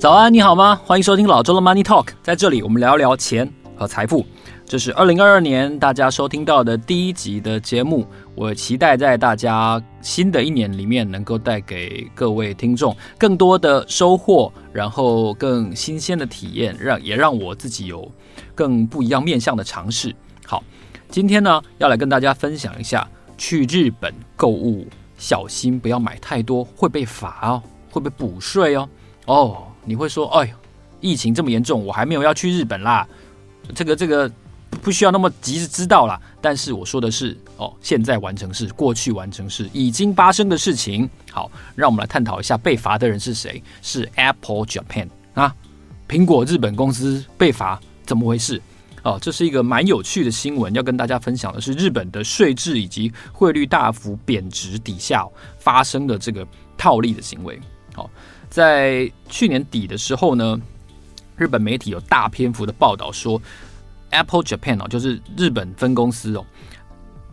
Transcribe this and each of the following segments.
早安，你好吗？欢迎收听老周的 Money Talk，在这里我们聊聊钱和财富。这是二零二二年大家收听到的第一集的节目。我期待在大家新的一年里面，能够带给各位听众更多的收获，然后更新鲜的体验，让也让我自己有更不一样面向的尝试。好，今天呢要来跟大家分享一下，去日本购物小心不要买太多，会被罚哦，会被补税哦。哦。你会说：“哎呦，疫情这么严重，我还没有要去日本啦。这个这个不需要那么急着知道啦。但是我说的是，哦，现在完成式，过去完成式，已经发生的事情。好，让我们来探讨一下被罚的人是谁？是 Apple Japan 啊，苹果日本公司被罚，怎么回事？哦，这是一个蛮有趣的新闻，要跟大家分享的是日本的税制以及汇率大幅贬值底下发生的这个套利的行为。好。”在去年底的时候呢，日本媒体有大篇幅的报道说，Apple Japan 哦，就是日本分公司哦，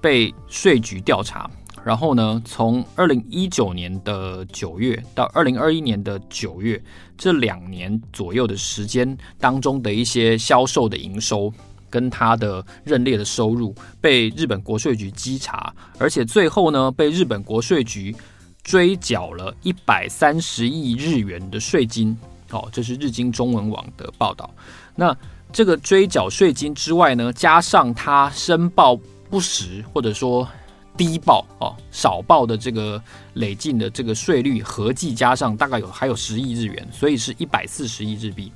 被税局调查，然后呢，从二零一九年的九月到二零二一年的九月这两年左右的时间当中的一些销售的营收跟他的认列的收入被日本国税局稽查，而且最后呢，被日本国税局。追缴了一百三十亿日元的税金，哦，这是日经中文网的报道。那这个追缴税金之外呢，加上他申报不实或者说低报哦、少报的这个累进的这个税率，合计加上大概有还有十亿日元，所以是一百四十亿日币。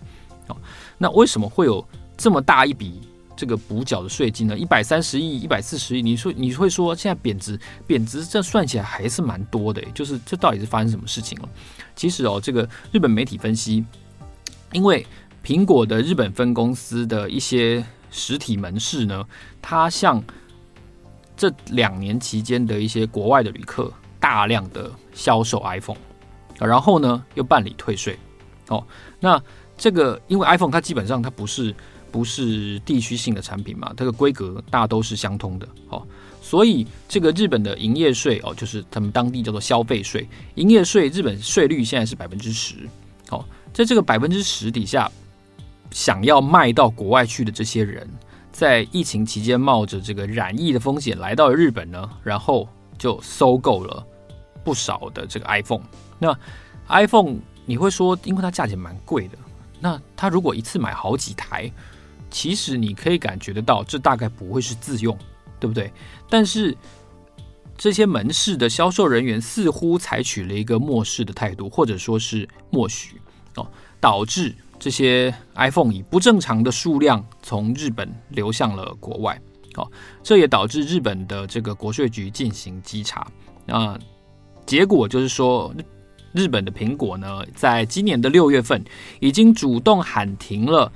哦，那为什么会有这么大一笔？这个补缴的税金呢，一百三十亿、一百四十亿，你说你会说现在贬值，贬值这算起来还是蛮多的，就是这到底是发生什么事情了？其实哦，这个日本媒体分析，因为苹果的日本分公司的一些实体门市呢，它向这两年期间的一些国外的旅客大量的销售 iPhone，然后呢又办理退税，哦，那这个因为 iPhone 它基本上它不是。不是地区性的产品嘛？这个规格大都是相通的，哦，所以这个日本的营业税哦，就是他们当地叫做消费税，营业税日本税率现在是百分之十，哦，在这个百分之十底下，想要卖到国外去的这些人，在疫情期间冒着这个染疫的风险来到了日本呢，然后就收购了不少的这个 iPhone。那 iPhone 你会说，因为它价钱蛮贵的，那他如果一次买好几台？其实你可以感觉得到，这大概不会是自用，对不对？但是这些门市的销售人员似乎采取了一个漠视的态度，或者说是默许哦，导致这些 iPhone 以不正常的数量从日本流向了国外。哦，这也导致日本的这个国税局进行稽查。那结果就是说，日本的苹果呢，在今年的六月份已经主动喊停了。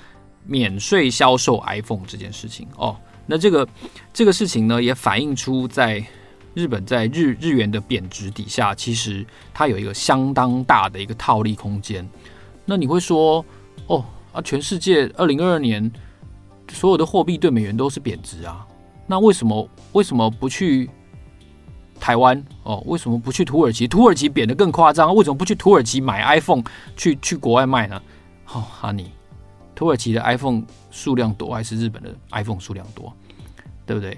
免税销售 iPhone 这件事情哦，那这个这个事情呢，也反映出在日本在日日元的贬值底下，其实它有一个相当大的一个套利空间。那你会说，哦啊，全世界二零二二年所有的货币对美元都是贬值啊，那为什么为什么不去台湾哦？为什么不去土耳其？土耳其贬得更夸张，为什么不去土耳其买 iPhone 去去国外卖呢？哦，哈尼。土耳其的 iPhone 数量多还是日本的 iPhone 数量多，对不对？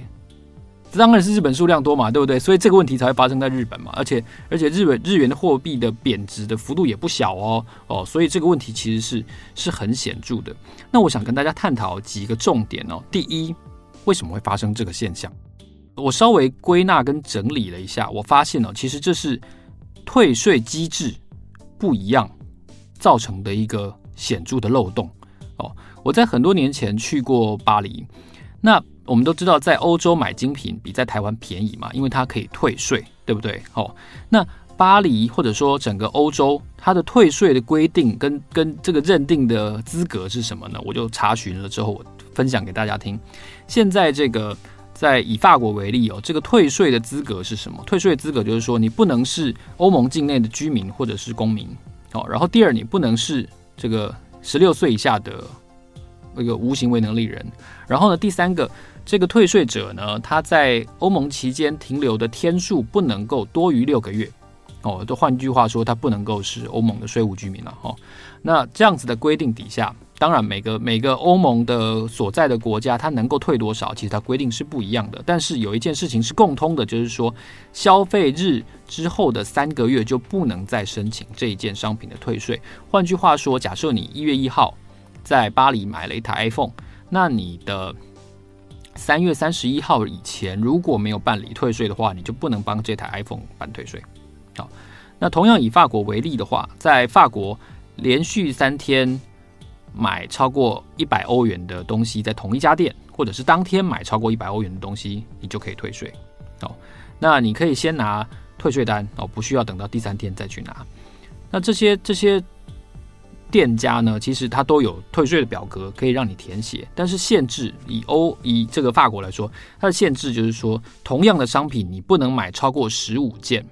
当然是日本数量多嘛，对不对？所以这个问题才会发生在日本嘛。而且而且日本日元的货币的贬值的幅度也不小哦哦，所以这个问题其实是是很显著的。那我想跟大家探讨几个重点哦。第一，为什么会发生这个现象？我稍微归纳跟整理了一下，我发现哦，其实这是退税机制不一样造成的一个显著的漏洞。哦，我在很多年前去过巴黎。那我们都知道，在欧洲买精品比在台湾便宜嘛，因为它可以退税，对不对？哦，那巴黎或者说整个欧洲，它的退税的规定跟跟这个认定的资格是什么呢？我就查询了之后，我分享给大家听。现在这个在以法国为例哦，这个退税的资格是什么？退税资格就是说，你不能是欧盟境内的居民或者是公民。哦，然后第二，你不能是这个。十六岁以下的一个无行为能力人。然后呢，第三个，这个退税者呢，他在欧盟期间停留的天数不能够多于六个月。哦，都换句话说，他不能够是欧盟的税务居民了。哦，那这样子的规定底下，当然每个每个欧盟的所在的国家，它能够退多少，其实它规定是不一样的。但是有一件事情是共通的，就是说消费日之后的三个月就不能再申请这一件商品的退税。换句话说，假设你一月一号在巴黎买了一台 iPhone，那你的三月三十一号以前如果没有办理退税的话，你就不能帮这台 iPhone 办退税。好，那同样以法国为例的话，在法国连续三天买超过一百欧元的东西，在同一家店，或者是当天买超过一百欧元的东西，你就可以退税。哦，那你可以先拿退税单哦，不需要等到第三天再去拿。那这些这些店家呢，其实它都有退税的表格可以让你填写，但是限制以欧以这个法国来说，它的限制就是说，同样的商品你不能买超过十五件。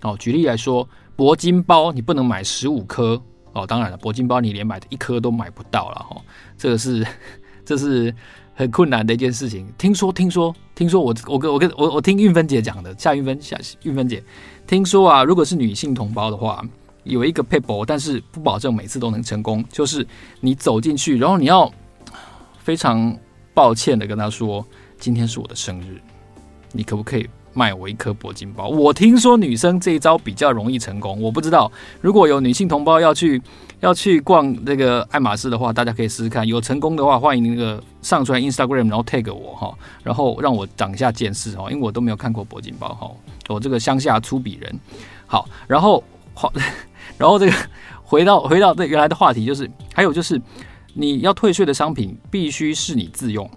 哦，举例来说，铂金包你不能买十五颗哦。当然了，铂金包你连买的一颗都买不到了哈、哦。这个是 这是很困难的一件事情。听说听说听说我我跟我跟我我听韵芬姐讲的，夏韵芬夏韵芬姐听说啊，如果是女性同胞的话，有一个撇步，但是不保证每次都能成功。就是你走进去，然后你要非常抱歉的跟他说，今天是我的生日，你可不可以？卖我一颗铂金包，我听说女生这一招比较容易成功，我不知道。如果有女性同胞要去要去逛那个爱马仕的话，大家可以试试看。有成功的话，欢迎那个上传 Instagram，然后 tag 我哈，然后让我长一下见识哈，因为我都没有看过铂金包哈，我这个乡下粗鄙人。好，然后好，然后这个回到回到这原来的话题，就是还有就是你要退税的商品必须是你自用。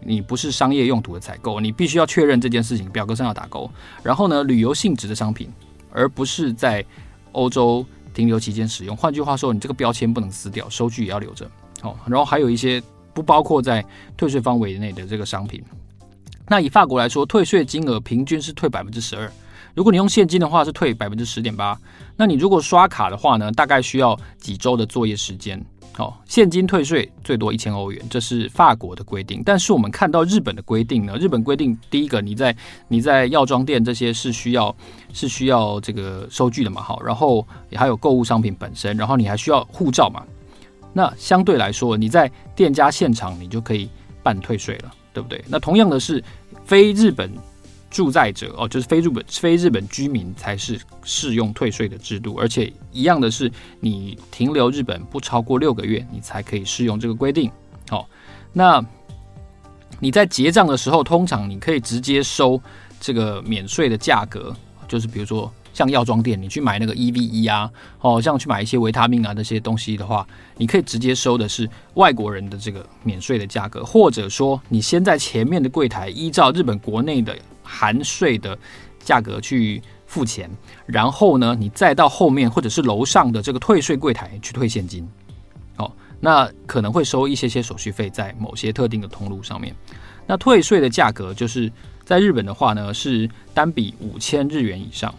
你不是商业用途的采购，你必须要确认这件事情，表格上要打勾。然后呢，旅游性质的商品，而不是在欧洲停留期间使用。换句话说，你这个标签不能撕掉，收据也要留着。好，然后还有一些不包括在退税范围内的这个商品。那以法国来说，退税金额平均是退百分之十二。如果你用现金的话，是退百分之十点八。那你如果刷卡的话呢，大概需要几周的作业时间。哦，现金退税最多一千欧元，这是法国的规定。但是我们看到日本的规定呢？日本规定第一个，你在你在药妆店这些是需要是需要这个收据的嘛？好，然后也还有购物商品本身，然后你还需要护照嘛？那相对来说，你在店家现场你就可以办退税了，对不对？那同样的是非日本。住在者哦，就是非日本非日本居民才是适用退税的制度，而且一样的是，你停留日本不超过六个月，你才可以适用这个规定。好，那你在结账的时候，通常你可以直接收这个免税的价格，就是比如说像药妆店，你去买那个 EVE 啊，哦，像去买一些维他命啊这些东西的话，你可以直接收的是外国人的这个免税的价格，或者说你先在前面的柜台依照日本国内的。含税的价格去付钱，然后呢，你再到后面或者是楼上的这个退税柜台去退现金，哦，那可能会收一些些手续费在某些特定的通路上面。那退税的价格就是在日本的话呢，是单笔五千日元以上，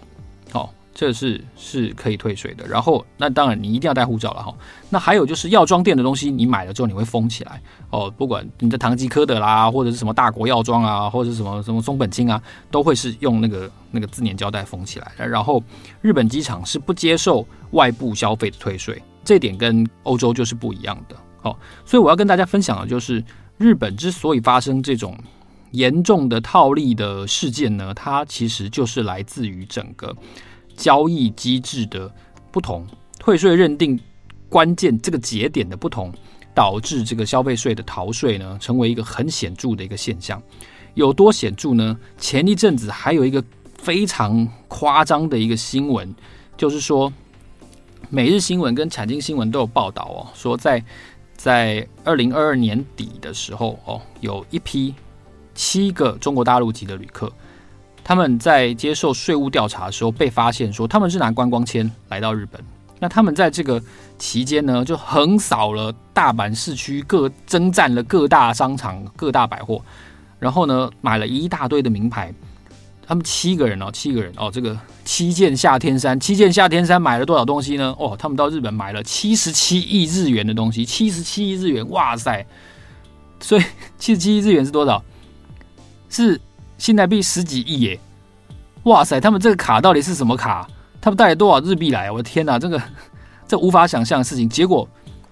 这是是可以退税的，然后那当然你一定要带护照了哈。那还有就是药妆店的东西，你买了之后你会封起来哦，不管你的唐吉诃德啦，或者是什么大国药妆啊，或者是什么什么松本清啊，都会是用那个那个自粘胶带封起来的。然后日本机场是不接受外部消费的退税，这点跟欧洲就是不一样的。哦，所以我要跟大家分享的就是，日本之所以发生这种严重的套利的事件呢，它其实就是来自于整个。交易机制的不同，退税认定关键这个节点的不同，导致这个消费税的逃税呢，成为一个很显著的一个现象。有多显著呢？前一阵子还有一个非常夸张的一个新闻，就是说，每日新闻跟产经新闻都有报道哦，说在在二零二二年底的时候哦，有一批七个中国大陆籍的旅客。他们在接受税务调查的时候被发现说，他们是拿观光签来到日本。那他们在这个期间呢，就横扫了大阪市区各，征战了各大商场、各大百货，然后呢，买了一大堆的名牌。他们七个人哦，七个人哦，这个七件夏天衫，七件夏天衫买了多少东西呢？哦，他们到日本买了七十七亿日元的东西，七十七亿日元，哇塞！所以七十七亿日元是多少？是新台币十几亿耶！哇塞，他们这个卡到底是什么卡？他们带了多少日币来？我的天哪，这个 这无法想象的事情。结果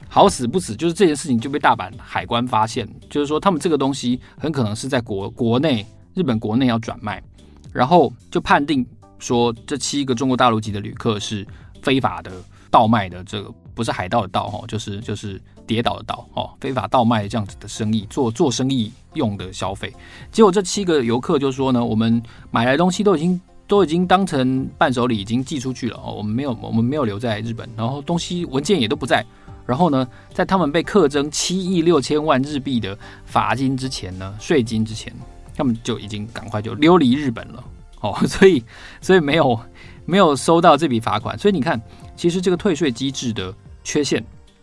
好死不死，就是这件事情就被大阪海关发现，就是说他们这个东西很可能是在国国内日本国内要转卖，然后就判定说这七个中国大陆籍的旅客是非法的倒卖的，这个不是海盗的盗哈，就是就是跌倒的倒哦，非法倒卖这样子的生意，做做生意用的消费。结果这七个游客就说呢，我们买来东西都已经。都已经当成伴手礼，已经寄出去了哦。我们没有，我们没有留在日本，然后东西文件也都不在。然后呢，在他们被课征七亿六千万日币的罚金之前呢，税金之前，他们就已经赶快就溜离日本了哦。所以，所以没有没有收到这笔罚款。所以你看，其实这个退税机制的缺陷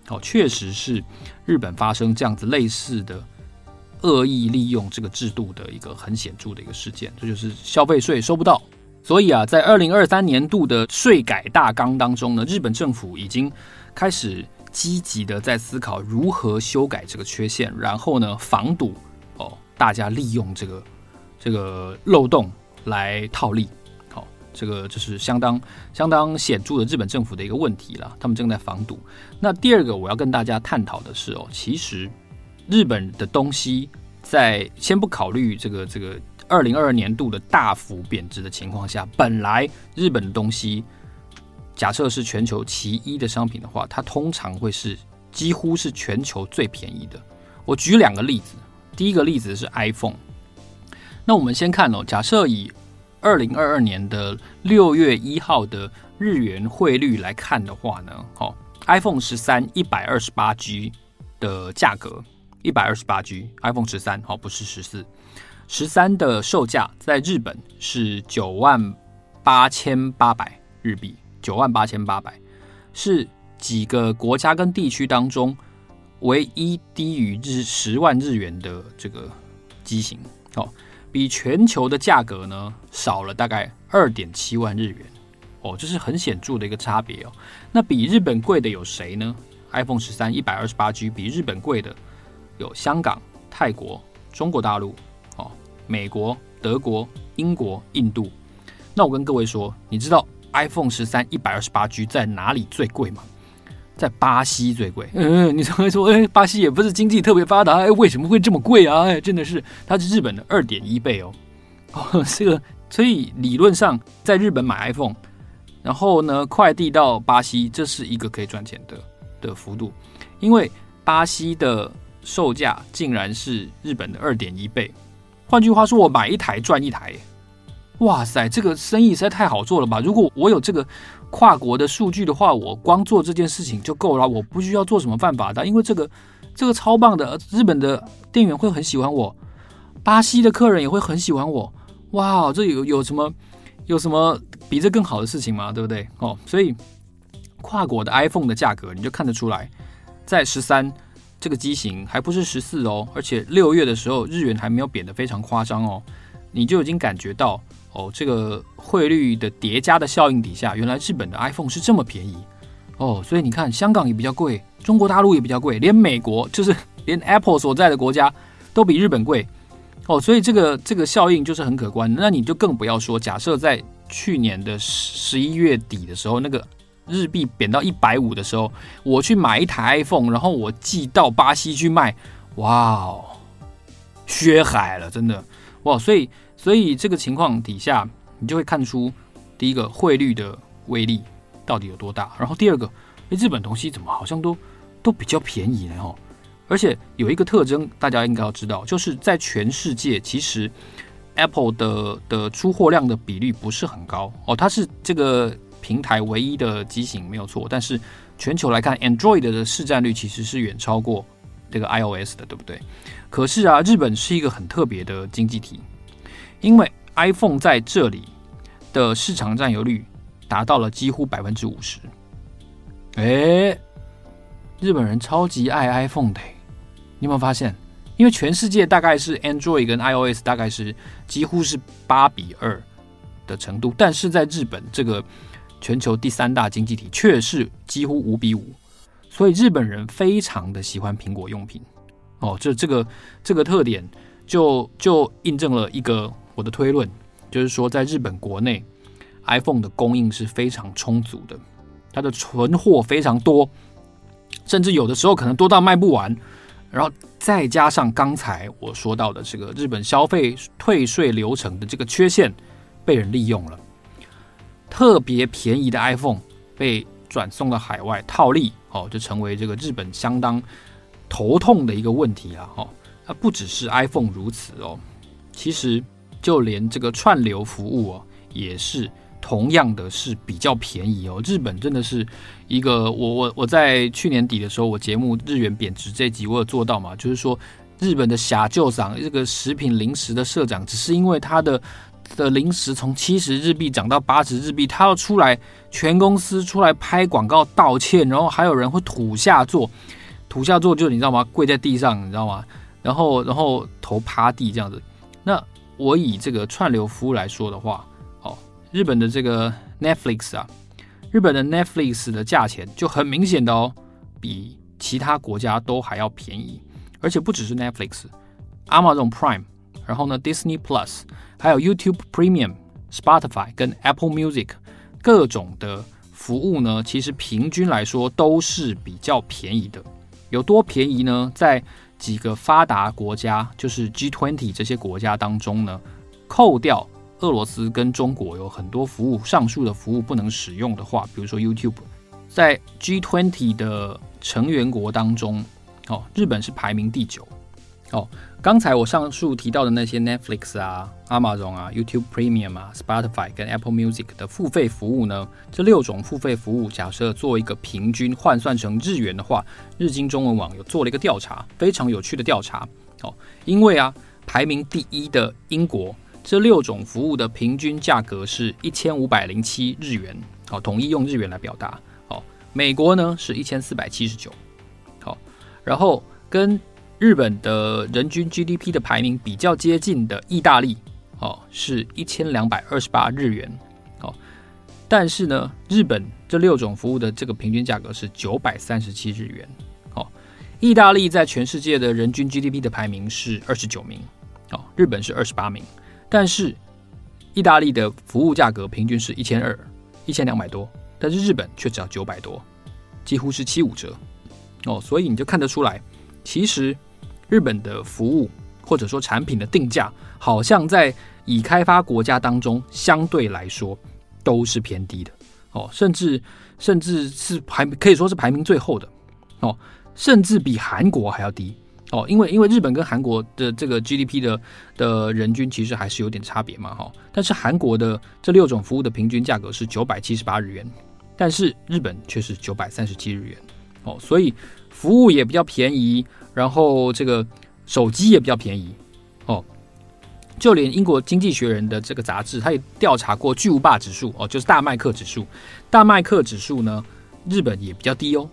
哦，确实是日本发生这样子类似的恶意利用这个制度的一个很显著的一个事件。这就是消费税收不到。所以啊，在二零二三年度的税改大纲当中呢，日本政府已经开始积极的在思考如何修改这个缺陷，然后呢，防堵哦大家利用这个这个漏洞来套利。这个就是相当相当显著的日本政府的一个问题了，他们正在防堵。那第二个我要跟大家探讨的是哦，其实日本的东西在先不考虑这个这个。二零二二年度的大幅贬值的情况下，本来日本的东西，假设是全球其一的商品的话，它通常会是几乎是全球最便宜的。我举两个例子，第一个例子是 iPhone。那我们先看哦，假设以二零二二年的六月一号的日元汇率来看的话呢，好，iPhone 十三一百二十八 G 的价格，一百二十八 G，iPhone 十三，好，不是十四。十三的售价在日本是九万八千八百日币，九万八千八百是几个国家跟地区当中唯一低于日十万日元的这个机型哦，比全球的价格呢少了大概二点七万日元哦，这是很显著的一个差别哦。那比日本贵的有谁呢？iPhone 十三一百二十八 G 比日本贵的有香港、泰国、中国大陆。哦美国、德国、英国、印度，那我跟各位说，你知道 iPhone 十三一百二十八 G 在哪里最贵吗？在巴西最贵。嗯，你才会说，哎，巴西也不是经济特别发达，哎，为什么会这么贵啊？哎，真的是，它是日本的二点一倍哦。哦，这个，所以理论上在日本买 iPhone，然后呢，快递到巴西，这是一个可以赚钱的的幅度，因为巴西的售价竟然是日本的二点一倍。换句话说，我买一台赚一台，哇塞，这个生意实在太好做了吧！如果我有这个跨国的数据的话，我光做这件事情就够了，我不需要做什么犯法的，因为这个这个超棒的，日本的店员会很喜欢我，巴西的客人也会很喜欢我，哇，这有有什么有什么比这更好的事情吗？对不对？哦，所以跨国的 iPhone 的价格你就看得出来，在十三。这个机型还不是十四哦，而且六月的时候日元还没有贬得非常夸张哦，你就已经感觉到哦，这个汇率的叠加的效应底下，原来日本的 iPhone 是这么便宜哦，所以你看香港也比较贵，中国大陆也比较贵，连美国就是 连 Apple 所在的国家都比日本贵哦，所以这个这个效应就是很可观。那你就更不要说，假设在去年的十一月底的时候那个。日币贬到一百五的时候，我去买一台 iPhone，然后我寄到巴西去卖，哇哦，血海了，真的哇！所以，所以这个情况底下，你就会看出第一个汇率的威力到底有多大。然后第二个，诶，日本东西怎么好像都都比较便宜呢？哦，而且有一个特征，大家应该要知道，就是在全世界，其实 Apple 的的出货量的比率不是很高哦，它是这个。平台唯一的机型没有错，但是全球来看，Android 的市占率其实是远超过这个 iOS 的，对不对？可是啊，日本是一个很特别的经济体，因为 iPhone 在这里的市场占有率达到了几乎百分之五十。诶，日本人超级爱 iPhone 的，你有没有发现？因为全世界大概是 Android 跟 iOS 大概是几乎是八比二的程度，但是在日本这个。全球第三大经济体却是几乎五比五，所以日本人非常的喜欢苹果用品哦，这这个这个特点就就印证了一个我的推论，就是说在日本国内，iPhone 的供应是非常充足的，它的存货非常多，甚至有的时候可能多到卖不完。然后再加上刚才我说到的这个日本消费退税流程的这个缺陷被人利用了，特别便宜的 iPhone 被转送到海外套利，哦，就成为这个日本相当头痛的一个问题了，哦，那不只是 iPhone 如此哦，其实就连这个串流服务哦也是。同样的是比较便宜哦，日本真的是一个我我我在去年底的时候，我节目日元贬值这集我有做到嘛，就是说日本的下厩さん这个食品零食的社长，只是因为他的的零食从七十日币涨到八十日币，他要出来全公司出来拍广告道歉，然后还有人会土下座，土下座就你知道吗？跪在地上，你知道吗？然后然后头趴地这样子。那我以这个串流服务来说的话。哦日本的这个 Netflix 啊，日本的 Netflix 的价钱就很明显的哦，比其他国家都还要便宜，而且不只是 Netflix，Amazon Prime，然后呢 Disney Plus，还有 YouTube Premium、Spotify 跟 Apple Music 各种的服务呢，其实平均来说都是比较便宜的。有多便宜呢？在几个发达国家，就是 G20 这些国家当中呢，扣掉。俄罗斯跟中国有很多服务，上述的服务不能使用的话，比如说 YouTube，在 G20 的成员国当中，哦，日本是排名第九。哦，刚才我上述提到的那些 Netflix 啊、Amazon 啊、YouTube Premium 啊、Spotify 跟 Apple Music 的付费服务呢，这六种付费服务，假设做一个平均换算成日元的话，日经中文网有做了一个调查，非常有趣的调查。哦，因为啊，排名第一的英国。这六种服务的平均价格是一千五百零七日元，好，统一用日元来表达。好，美国呢是一千四百七十九，好，然后跟日本的人均 GDP 的排名比较接近的意大利，哦，是一千两百二十八日元，哦，但是呢，日本这六种服务的这个平均价格是九百三十七日元，哦，意大利在全世界的人均 GDP 的排名是二十九名，哦，日本是二十八名。但是，意大利的服务价格平均是一千二，一千两百多，但是日本却只要九百多，几乎是七五折哦。所以你就看得出来，其实日本的服务或者说产品的定价，好像在已开发国家当中相对来说都是偏低的哦，甚至甚至是排可以说是排名最后的哦，甚至比韩国还要低。哦，因为因为日本跟韩国的这个 GDP 的的人均其实还是有点差别嘛，哈。但是韩国的这六种服务的平均价格是九百七十八日元，但是日本却是九百三十七日元。哦，所以服务也比较便宜，然后这个手机也比较便宜。哦，就连英国经济学人的这个杂志，他也调查过巨无霸指数，哦，就是大麦克指数。大麦克指数呢，日本也比较低哦。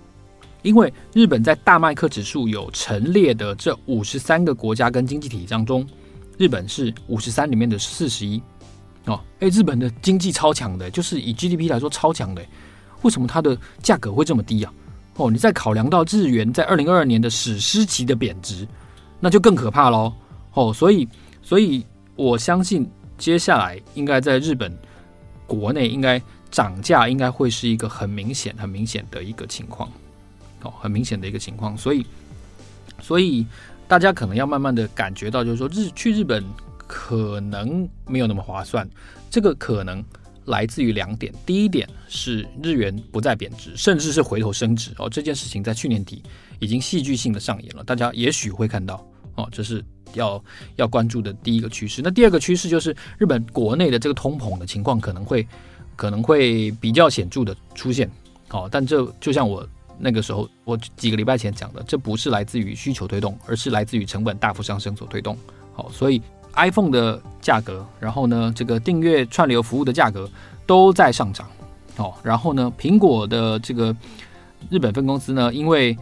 因为日本在大麦克指数有陈列的这五十三个国家跟经济体当中，日本是五十三里面的四十一哦。哎，日本的经济超强的，就是以 GDP 来说超强的，为什么它的价格会这么低啊？哦，你再考量到日元在二零二二年的史诗级的贬值，那就更可怕喽。哦，所以，所以我相信接下来应该在日本国内应该涨价应该会是一个很明显、很明显的一个情况。哦，很明显的一个情况，所以，所以大家可能要慢慢的感觉到，就是说日去日本可能没有那么划算。这个可能来自于两点，第一点是日元不再贬值，甚至是回头升值。哦，这件事情在去年底已经戏剧性的上演了，大家也许会看到。哦，这是要要关注的第一个趋势。那第二个趋势就是日本国内的这个通膨的情况可能会可能会比较显著的出现。哦，但这就像我。那个时候，我几个礼拜前讲的，这不是来自于需求推动，而是来自于成本大幅上升所推动。好，所以 iPhone 的价格，然后呢，这个订阅串流服务的价格都在上涨。哦，然后呢，苹果的这个日本分公司呢，因为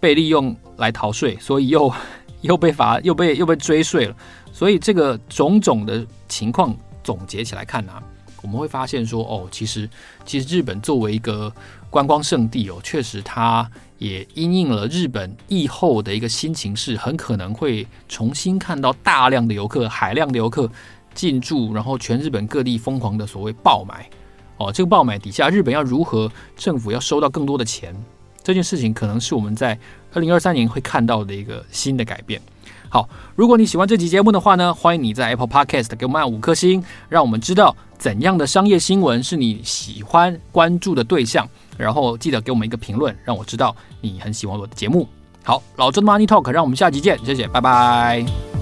被利用来逃税，所以又 又被罚，又被又被追税了。所以这个种种的情况总结起来看呢、我们会发现说，哦，其实其实日本作为一个观光胜地哦，确实它也因应了日本疫后的一个新情势，很可能会重新看到大量的游客、海量的游客进驻，然后全日本各地疯狂的所谓爆买。哦，这个爆买底下，日本要如何政府要收到更多的钱？这件事情可能是我们在二零二三年会看到的一个新的改变。好，如果你喜欢这集节目的话呢，欢迎你在 Apple Podcast 给我们按五颗星，让我们知道怎样的商业新闻是你喜欢关注的对象。然后记得给我们一个评论，让我知道你很喜欢我的节目。好，老周的 Money Talk，让我们下期见，谢谢，拜拜。